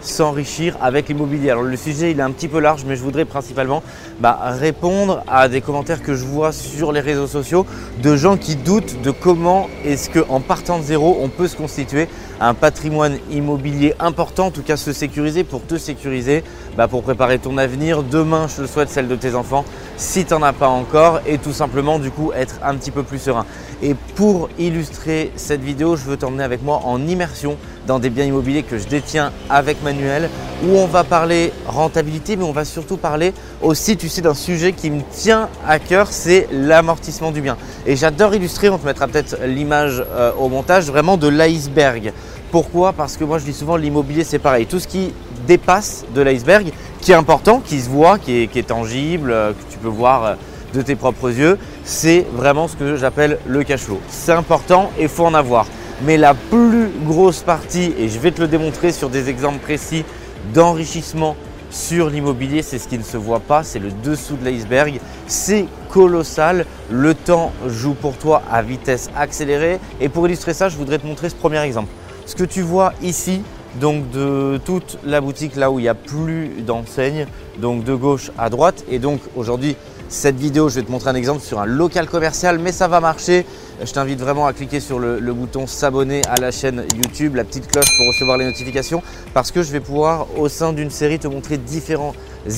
s'enrichir avec l'immobilier. Alors le sujet il est un petit peu large mais je voudrais principalement bah, répondre à des commentaires que je vois sur les réseaux sociaux de gens qui doutent de comment est-ce qu'en partant de zéro on peut se constituer un patrimoine immobilier important, en tout cas se sécuriser pour te sécuriser, bah, pour préparer ton avenir. Demain, je le souhaite, celle de tes enfants, si tu n'en as pas encore, et tout simplement du coup être un petit peu plus serein. Et pour illustrer cette vidéo, je veux t'emmener avec moi en immersion dans des biens immobiliers que je détiens avec Manuel, où on va parler rentabilité, mais on va surtout parler aussi, tu sais, d'un sujet qui me tient à cœur, c'est l'amortissement du bien. Et j'adore illustrer, on te mettra peut-être l'image euh, au montage, vraiment de l'iceberg. Pourquoi? Parce que moi je dis souvent l'immobilier c'est pareil. Tout ce qui dépasse de l'iceberg, qui est important, qui se voit, qui est, tangible, euh, que tu peux voir euh, de tes propres yeux, c'est vraiment ce que j'appelle le cash flow. C'est important et il faut en avoir. Mais la plus grosse partie, et je vais te le démontrer sur des exemples précis d'enrichissement sur l'immobilier, c'est ce qui ne se voit pas, c'est le dessous de l'iceberg. C'est colossal, le temps joue pour toi à vitesse accélérée. Et pour illustrer ça, je voudrais te montrer ce premier exemple. Ce que tu vois ici, donc de toute la boutique là où il n'y a plus d'enseigne, donc de gauche à droite. Et donc aujourd'hui, cette vidéo, je vais te montrer un exemple sur un local commercial, mais ça va marcher. Je t'invite vraiment à cliquer sur le, bouton s'abonner à la chaîne YouTube, la petite cloche pour recevoir les notifications, parce que je vais pouvoir au sein d'une série te montrer différents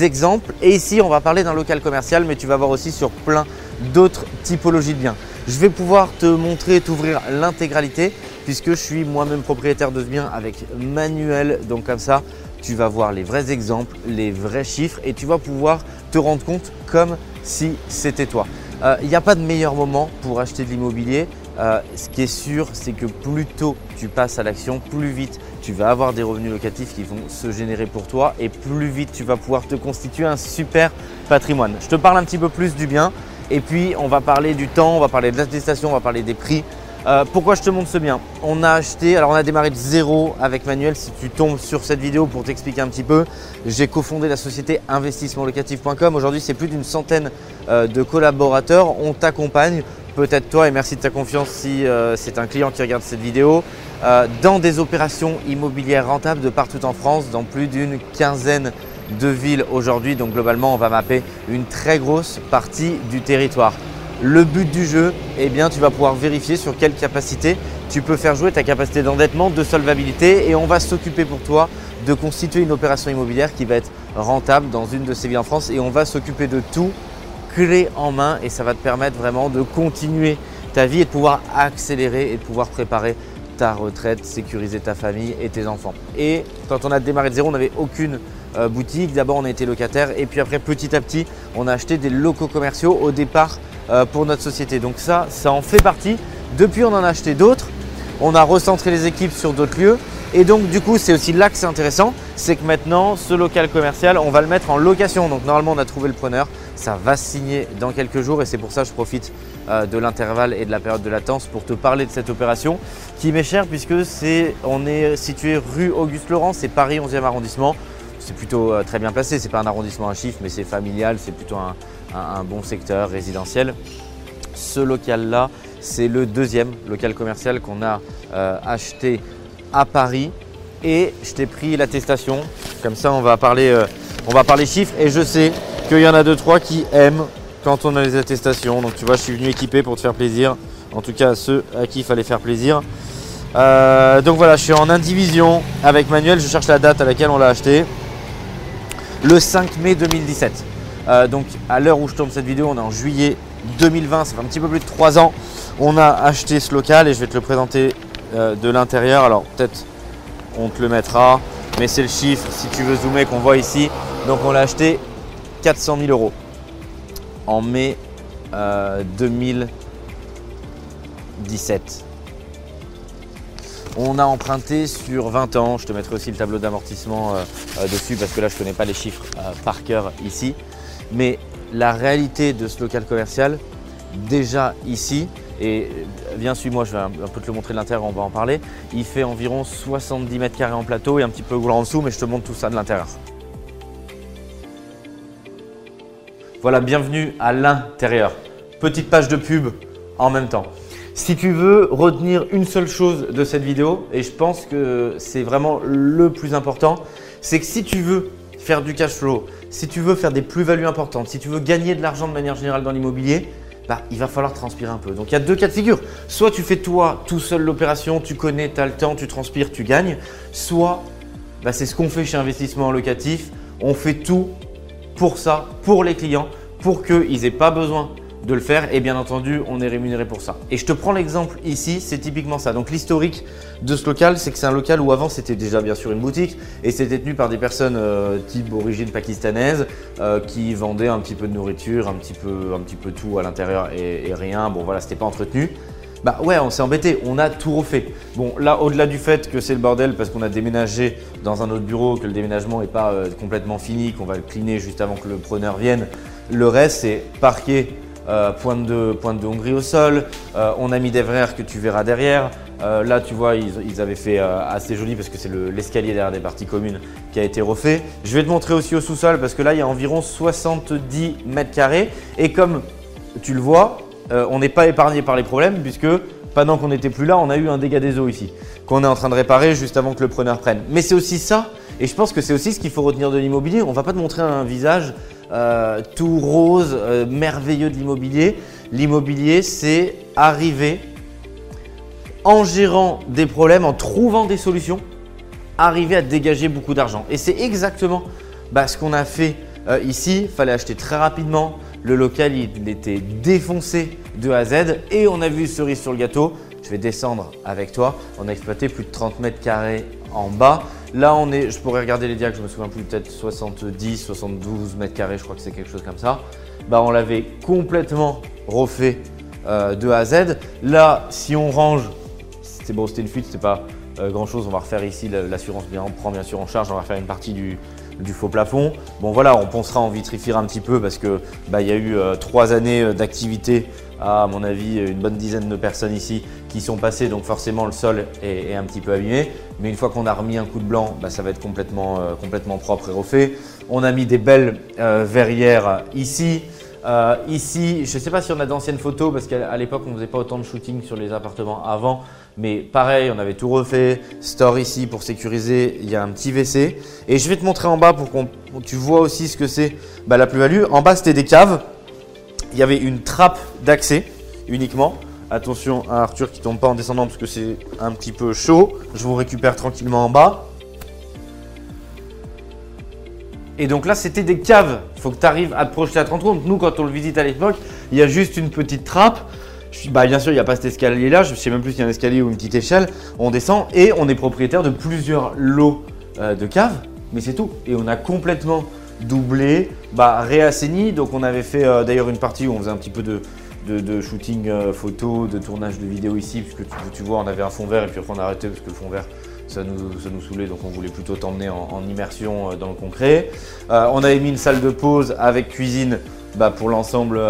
exemples. Et ici, on va parler d'un local commercial, mais tu vas voir aussi sur plein d'autres typologies de biens. Je vais pouvoir te montrer, t'ouvrir l'intégralité, puisque je suis moi-même propriétaire de ce bien avec manuel. Donc comme ça, tu vas voir les vrais exemples, les vrais chiffres, et tu vas pouvoir te rendre compte comme si c'était toi. Il euh, n'y a pas de meilleur moment pour acheter de l'immobilier. Euh, ce qui est sûr, c'est que plus tôt tu passes à l'action, plus vite tu vas avoir des revenus locatifs qui vont se générer pour toi et plus vite tu vas pouvoir te constituer un super patrimoine. Je te parle un petit peu plus du bien et puis on va parler du temps, on va parler de l'attestation, on va parler des prix. Euh, pourquoi je te montre ce bien On a acheté, alors on a démarré de zéro avec Manuel. Si tu tombes sur cette vidéo pour t'expliquer un petit peu, j'ai cofondé la société investissementlocatif.com. Aujourd'hui, c'est plus d'une centaine euh, de collaborateurs. On t'accompagne, peut-être toi, et merci de ta confiance si euh, c'est un client qui regarde cette vidéo, dans des opérations immobilières rentables de partout en France, dans plus d'une quinzaine de villes aujourd'hui. Donc globalement, on va mapper une très grosse partie du territoire. Le but du jeu, eh bien, tu vas pouvoir vérifier sur quelle capacité tu peux faire jouer ta capacité d'endettement, de solvabilité et on va s'occuper pour toi de constituer une opération immobilière qui va être rentable dans une de ces villes en France et on va s'occuper de tout clé en main et ça va te permettre vraiment de continuer ta vie et de pouvoir accélérer et de pouvoir préparer ta retraite, sécuriser ta famille et tes enfants. Et quand on a démarré de zéro, on n'avait aucune euh, boutique. D'abord, on a été locataire et puis après, petit à petit, on a acheté des locaux commerciaux. Au départ, pour notre société. Donc ça, ça en fait partie. Depuis, on en a acheté d'autres. On a recentré les équipes sur d'autres lieux. Et donc du coup, c'est aussi là que c'est intéressant, c'est que maintenant, ce local commercial, on va le mettre en location. Donc normalement, on a trouvé le preneur, ça va signer dans quelques jours et c'est pour ça que je profite euh, de l'intervalle et de la période de latence pour te parler de cette opération qui m'est chère puisque on est situé rue Auguste Laurent, c'est Paris 11e arrondissement. C'est plutôt euh, très bien placé, c'est pas un arrondissement à chiffre, mais c'est familial, c'est plutôt un, un, bon secteur résidentiel. Ce local-là, c'est le deuxième local commercial qu'on a euh, acheté à Paris et je t'ai pris l'attestation. Comme ça, on va parler, euh, on va parler chiffres et je sais qu'il y en a deux trois qui aiment quand on a les attestations. Donc tu vois, je suis venu équipé pour te faire plaisir. En tout cas, à ceux à qui il fallait faire plaisir. Euh, donc voilà, je suis en indivision avec Manuel. Je cherche la date à laquelle on l'a acheté. Le 5 mai 2017. Euh, donc à l'heure où je tourne cette vidéo, on est en juillet 2020, ça fait un petit peu plus de 3 ans. On a acheté ce local et je vais te le présenter euh, de l'intérieur. Alors peut-être on te le mettra, mais c'est le chiffre si tu veux zoomer qu'on voit ici. Donc on l'a acheté 400 000 euros en mai 2017. Euh, on a emprunté sur 20 ans, je te mettrai aussi le tableau d'amortissement dessus parce que là je ne connais pas les chiffres par cœur ici. Mais la réalité de ce local commercial, déjà ici, Et viens, suis-moi, je vais un peu te le montrer de l'intérieur, on va en parler. Il fait environ 70 mètres carrés en plateau et un petit peu gros en dessous, mais je te montre tout ça de l'intérieur. Voilà, bienvenue à l'intérieur. Petite page de pub en même temps. Si tu veux retenir une seule chose de cette vidéo, et je pense que c'est vraiment le plus important, c'est que si tu veux faire du cash flow, si tu veux faire des plus-values importantes, si tu veux gagner de l'argent de manière générale dans l'immobilier, bah, il va falloir transpirer un peu. Donc il y a deux cas de figure. Soit tu fais toi tout seul l'opération, tu connais, tu as le temps, tu transpires, tu gagnes. Soit bah, c'est ce qu'on fait chez Investissement Locatif. On fait tout pour ça, pour les clients, pour qu'ils n'aient pas besoin de le faire et bien entendu on est rémunéré pour ça. Et je te prends l'exemple ici, c'est typiquement ça. Donc l'historique de ce local, c'est que c'est un local où avant c'était déjà bien sûr une boutique et c'était tenu par des personnes euh, type origine pakistanaise euh, qui vendaient un petit peu de nourriture, un petit peu, tout à l'intérieur et, rien. Bon voilà, c'était pas entretenu. Bah ouais, on s'est embêté, on a tout refait. Bon, là, au-delà du fait que c'est le bordel parce qu'on a déménagé dans un autre bureau, que le déménagement n'est pas euh, complètement fini, qu'on va le cleaner juste avant que le preneur vienne, le reste, c'est parquet euh, pointe, de, pointe de Hongrie au sol. Euh, on a mis des verres que tu verras derrière. Euh, là, tu vois, ils, avaient fait assez joli parce que c'est l'escalier derrière des parties communes qui a été refait. Je vais te montrer aussi au sous-sol parce que là, il y a environ 70 mètres carrés. Et comme tu le vois, on n'est pas épargné par les problèmes puisque pendant qu'on n'était plus là, on a eu un dégât des eaux ici qu'on est en train de réparer juste avant que le preneur prenne. Mais c'est aussi ça, et je pense que c'est aussi ce qu'il faut retenir de l'immobilier. On ne va pas te montrer un visage euh, tout rose, euh, merveilleux de l'immobilier. L'immobilier, c'est arriver en gérant des problèmes, en trouvant des solutions, arriver à dégager beaucoup d'argent. Et c'est exactement bah, ce qu'on a fait euh, ici. Il fallait acheter très rapidement. Le local, il était défoncé de A à Z et on a vu cerise sur le gâteau. Je vais descendre avec toi. On a exploité plus de 30 mètres carrés en bas. Là, on est, je pourrais regarder les diacs, je me souviens plus, peut-être 70, 72 mètres carrés, je crois que c'est quelque chose comme ça. Bah, on l'avait complètement refait euh, de A à Z. Là, si on range, c'était bon, c'était une fuite, c'était pas euh, grand chose. On va refaire ici l'assurance, bien, on prend bien sûr en charge, on va faire une partie du, faux plafond. Bon voilà, on pensera en vitrifier un petit peu parce que bah, il y a eu euh, trois années d'activité à mon avis une bonne dizaine de personnes ici qui sont passées, donc forcément le sol est, un petit peu abîmé. Mais une fois qu'on a remis un coup de blanc, bah, ça va être complètement, euh, complètement propre et refait. On a mis des belles euh, verrières ici. Euh, ici, je ne sais pas si on a d'anciennes photos parce qu'à l'époque on ne faisait pas autant de shooting sur les appartements avant, mais pareil, on avait tout refait. Store ici pour sécuriser, il y a un petit WC. Et je vais te montrer en bas pour que tu vois aussi ce que c'est bah, la plus-value. En bas, c'était des caves il y avait une trappe d'accès uniquement. Attention à Arthur qui tombe pas en descendant parce que c'est un petit peu chaud. Je vous récupère tranquillement en bas. Et donc là, c'était des caves. Il faut que tu arrives à te projeter à 30 compte. Nous, quand on le visite à l'époque, il y a juste une petite trappe. Bah, bien sûr, il n'y a pas cet escalier-là. Je ne sais même plus s'il y a un escalier ou une petite échelle. On descend et on est propriétaire de plusieurs lots euh, de caves. Mais c'est tout. Et on a complètement doublé, bah, réassaini. Donc on avait fait euh, d'ailleurs une partie où on faisait un petit peu de, de, shooting euh, photo, de tournage de vidéo ici, puisque tu, vois, on avait un fond vert et puis après on a arrêté parce que le fond vert ça nous, ça saoulait, donc on voulait plutôt t'emmener en, immersion euh, dans le concret. on avait mis une salle de pause avec cuisine bah, pour l'ensemble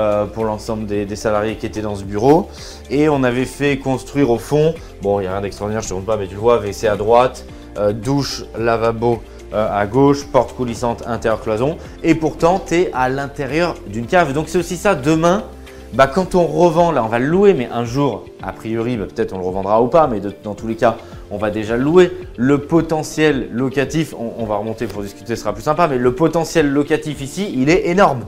des, des, salariés qui étaient dans ce bureau. Et on avait fait construire au fond, bon, il n'y a rien d'extraordinaire, je ne te montre pas, mais tu le vois, WC à droite, douche, lavabo euh, à gauche, porte coulissante, intérieur cloison. Et pourtant, tu es à l'intérieur d'une cave. Donc c'est aussi ça, demain, bah, quand on revend, là on va le louer, mais un jour, a priori, bah, peut-être on le revendra ou pas, mais dans tous les cas, on va déjà le louer. Le potentiel locatif, on, va remonter pour discuter, ce sera plus sympa, mais le potentiel locatif ici, il est énorme.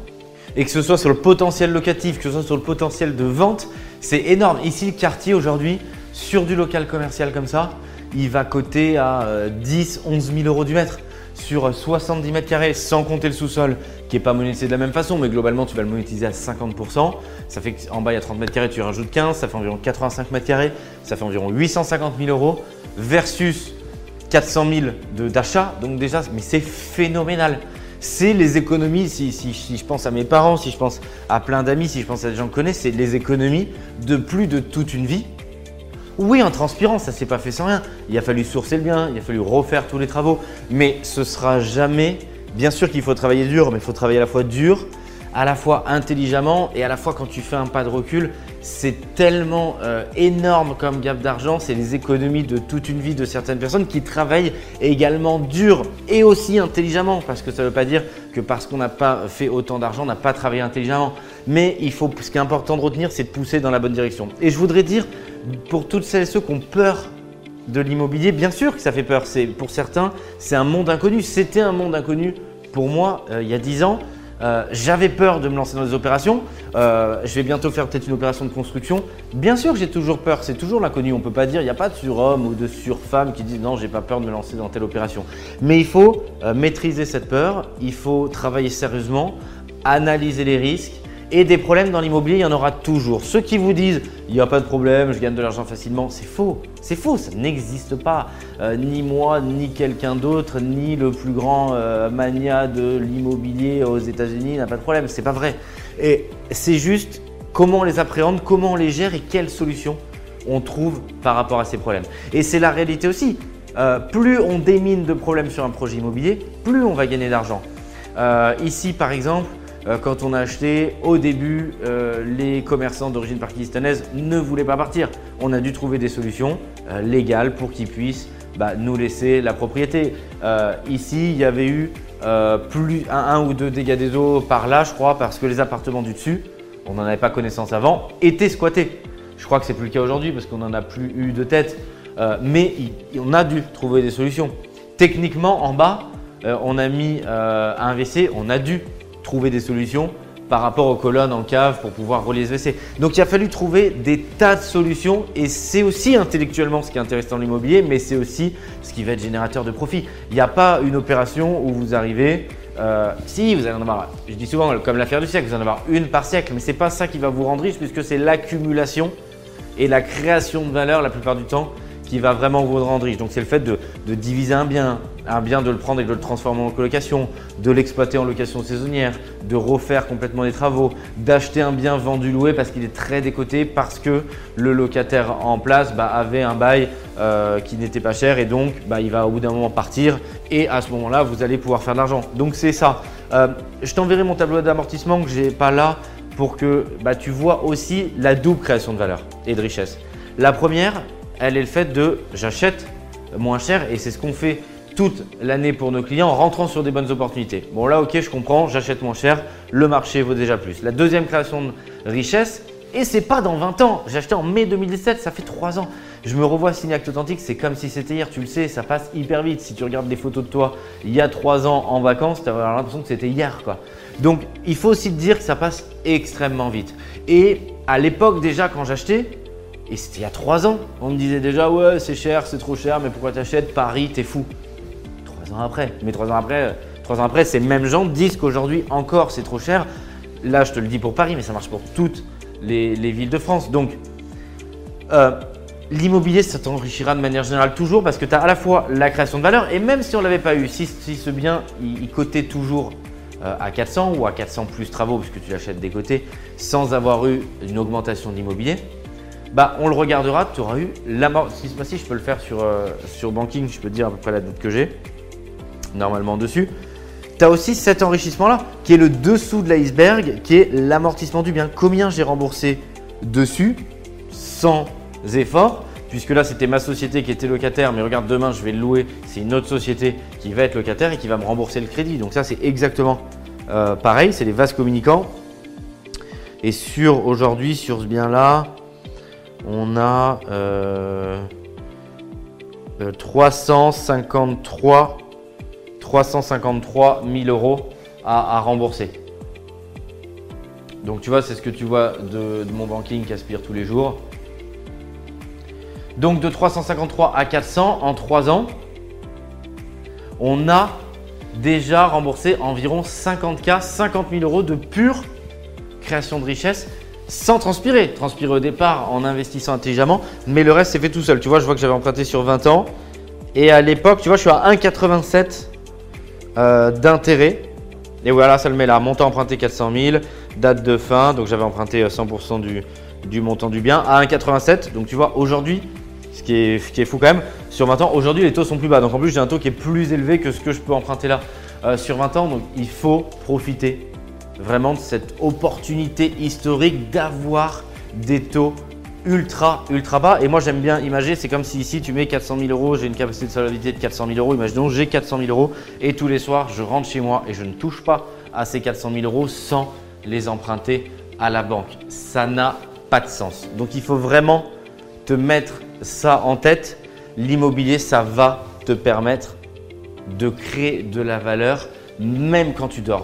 Et que ce soit sur le potentiel locatif, que ce soit sur le potentiel de vente, c'est énorme. Ici, le quartier aujourd'hui, sur du local commercial comme ça, il va coter à 10, 11 000 euros du mètre sur 70 mètres carrés sans compter le sous-sol qui n'est pas monétisé de la même façon, mais globalement tu vas le monétiser à 50%. Ça fait qu'en bas il y a 30 mètres carrés, tu rajoutes 15, ça fait environ 85 mètres carrés, ça fait environ 850 000 euros versus 400 000 d'achat. Donc déjà, mais c'est phénoménal. C'est les économies, si, si, je pense à mes parents, si je pense à plein d'amis, si je pense à des gens que je connais, c'est les économies de plus de toute une vie oui, en transpirant, ça s'est pas fait sans rien. Il a fallu sourcer le bien, il a fallu refaire tous les travaux, mais ce sera jamais. Bien sûr qu'il faut travailler dur, mais il faut travailler à la fois dur, à la fois intelligemment et à la fois quand tu fais un pas de recul, c'est tellement euh, énorme comme gap d'argent, c'est les économies de toute une vie de certaines personnes qui travaillent également dur et aussi intelligemment, parce que ça ne veut pas dire que parce qu'on n'a pas fait autant d'argent, on n'a pas travaillé intelligemment. Mais il faut, ce qui est important de retenir, c'est de pousser dans la bonne direction. Et je voudrais dire, pour toutes celles et ceux qui ont peur de l'immobilier, bien sûr que ça fait peur. C'est pour certains, c'est un monde inconnu. C'était un monde inconnu pour moi euh, il y a 10 ans. Euh, j'avais peur de me lancer dans des opérations. Euh, je vais bientôt faire peut-être une opération de construction. Bien sûr, j'ai toujours peur. C'est toujours l'inconnu. On ne peut pas dire, il n'y a pas de surhomme ou de surfemme qui disent non, j'ai pas peur de me lancer dans telle opération. Mais il faut maîtriser cette peur. Il faut travailler sérieusement, analyser les risques et des problèmes dans l'immobilier, il y en aura toujours. Ceux qui vous disent il n'y a pas de problème, je gagne de l'argent facilement, c'est faux. C'est faux, ça n'existe pas. Euh, ni moi, ni quelqu'un d'autre, ni le plus grand euh, mania de l'immobilier aux États-Unis n'a pas de problème. C'est pas vrai. Et c'est juste comment on les appréhende, comment on les gère et quelles solutions on trouve par rapport à ces problèmes. Et c'est la réalité aussi. Euh, plus on démine de problèmes sur un projet immobilier, plus on va gagner d'argent. ici, par exemple, quand on a acheté, au début, euh, les commerçants d'origine pakistanaise ne voulaient pas partir. On a dû trouver des solutions euh, légales pour qu'ils puissent bah, nous laisser la propriété. ici, il y avait eu plus un, ou deux dégâts des eaux par là, je crois, parce que les appartements du dessus, on n'en avait pas connaissance avant, étaient squattés. Je crois que c'est plus le cas aujourd'hui parce qu'on n'en a plus eu de tête. mais on a dû trouver des solutions. Techniquement, en bas, on a mis un WC, on a dû trouver des solutions par rapport aux colonnes en cave pour pouvoir relier ce WC. Donc il a fallu trouver des tas de solutions et c'est aussi intellectuellement ce qui est intéressant dans l'immobilier, mais c'est aussi ce qui va être générateur de profit. Il n'y a pas une opération où vous arrivez, euh, si vous allez en avoir, je dis souvent comme l'affaire du siècle, vous allez en avoir une par siècle, mais ce n'est pas ça qui va vous rendre riche puisque c'est l'accumulation et la création de valeur la plupart du temps qui va vraiment vous rendre riche. Donc c'est le fait de, diviser un bien, un bien de le prendre et de le transformer en colocation, de l'exploiter en location saisonnière, de refaire complètement des travaux, d'acheter un bien vendu loué parce qu'il est très décoté, parce que le locataire en place bah, avait un bail euh, qui n'était pas cher et donc bah, il va au bout d'un moment partir et à ce moment-là vous allez pouvoir faire de l'argent. Donc c'est ça. Euh, je t'enverrai mon tableau d'amortissement que j'ai pas là pour que bah, tu vois aussi la double création de valeur et de richesse. La première, elle est le fait de j'achète moins cher et c'est ce qu'on fait toute l'année pour nos clients en rentrant sur des bonnes opportunités. Bon là ok je comprends, j'achète moins cher, le marché vaut déjà plus. La deuxième création de richesse, et c'est pas dans 20 ans, j'ai acheté en mai 2017, ça fait 3 ans. Je me revois signer acte authentique, c'est comme si c'était hier, tu le sais, ça passe hyper vite. Si tu regardes des photos de toi il y a 3 ans en vacances, tu as l'impression que c'était hier quoi. Donc il faut aussi te dire que ça passe extrêmement vite. Et à l'époque déjà quand j'achetais, et c'était il y a trois ans. On me disait déjà, ouais, c'est cher, c'est trop cher, mais pourquoi t'achètes? Paris, t'es fou. Après. Mais trois ans après, trois ans après, ces mêmes gens disent qu'aujourd'hui encore c'est trop cher. Là, je te le dis pour Paris, mais ça marche pour toutes les, villes de France. Donc, euh, l'immobilier, ça t'enrichira de manière générale toujours parce que tu as à la fois la création de valeur et même si on ne l'avait pas eu, si, ce bien, il, cotait toujours euh, à 400 ou à 400 plus travaux puisque tu l'achètes des côtés sans avoir eu une augmentation d'immobilier, bah, on le regardera, tu auras eu l'amortissement. Si mois-ci, je peux le faire sur, euh, sur Banking, je peux te dire à peu près la dette que j'ai, normalement dessus. Tu as aussi cet enrichissement-là, qui est le dessous de l'iceberg, qui est l'amortissement du bien. Combien j'ai remboursé dessus, sans effort, puisque là c'était ma société qui était locataire, mais regarde, demain je vais le louer, c'est une autre société qui va être locataire et qui va me rembourser le crédit. Donc ça c'est exactement euh, pareil, c'est les vases communicants. Et sur aujourd'hui, sur ce bien-là, on a 353, 353 000 euros à, rembourser. Donc tu vois, c'est ce que tu vois de, mon banking qui aspire tous les jours. Donc de 353 à 400 en 3 ans, on a déjà remboursé environ 50K, 50 000 euros de pure création de richesse sans transpirer. Transpirer au départ en investissant intelligemment, mais le reste c'est fait tout seul. Tu vois, je vois que j'avais emprunté sur 20 ans. Et à l'époque, tu vois, je suis à 1,87 euh, d'intérêt. Et voilà, ça le met là. Montant emprunté 400 000, date de fin. Donc j'avais emprunté 100% du, du, montant du bien à 1,87. Donc tu vois, aujourd'hui, ce qui, est, qui est fou quand même, sur 20 ans, aujourd'hui les taux sont plus bas. Donc en plus, j'ai un taux qui est plus élevé que ce que je peux emprunter là euh, sur 20 ans. Donc il faut profiter vraiment de cette opportunité historique d'avoir des taux ultra ultra bas. Et moi j'aime bien imaginer, c'est comme si ici tu mets 400 000 euros, j'ai une capacité de solvabilité de 400 000 euros. Imaginons j'ai 400 000 euros et tous les soirs je rentre chez moi et je ne touche pas à ces 400 000 euros sans les emprunter à la banque. Ça n'a pas de sens. Donc il faut vraiment te mettre ça en tête. L'immobilier, ça va te permettre de créer de la valeur même quand tu dors.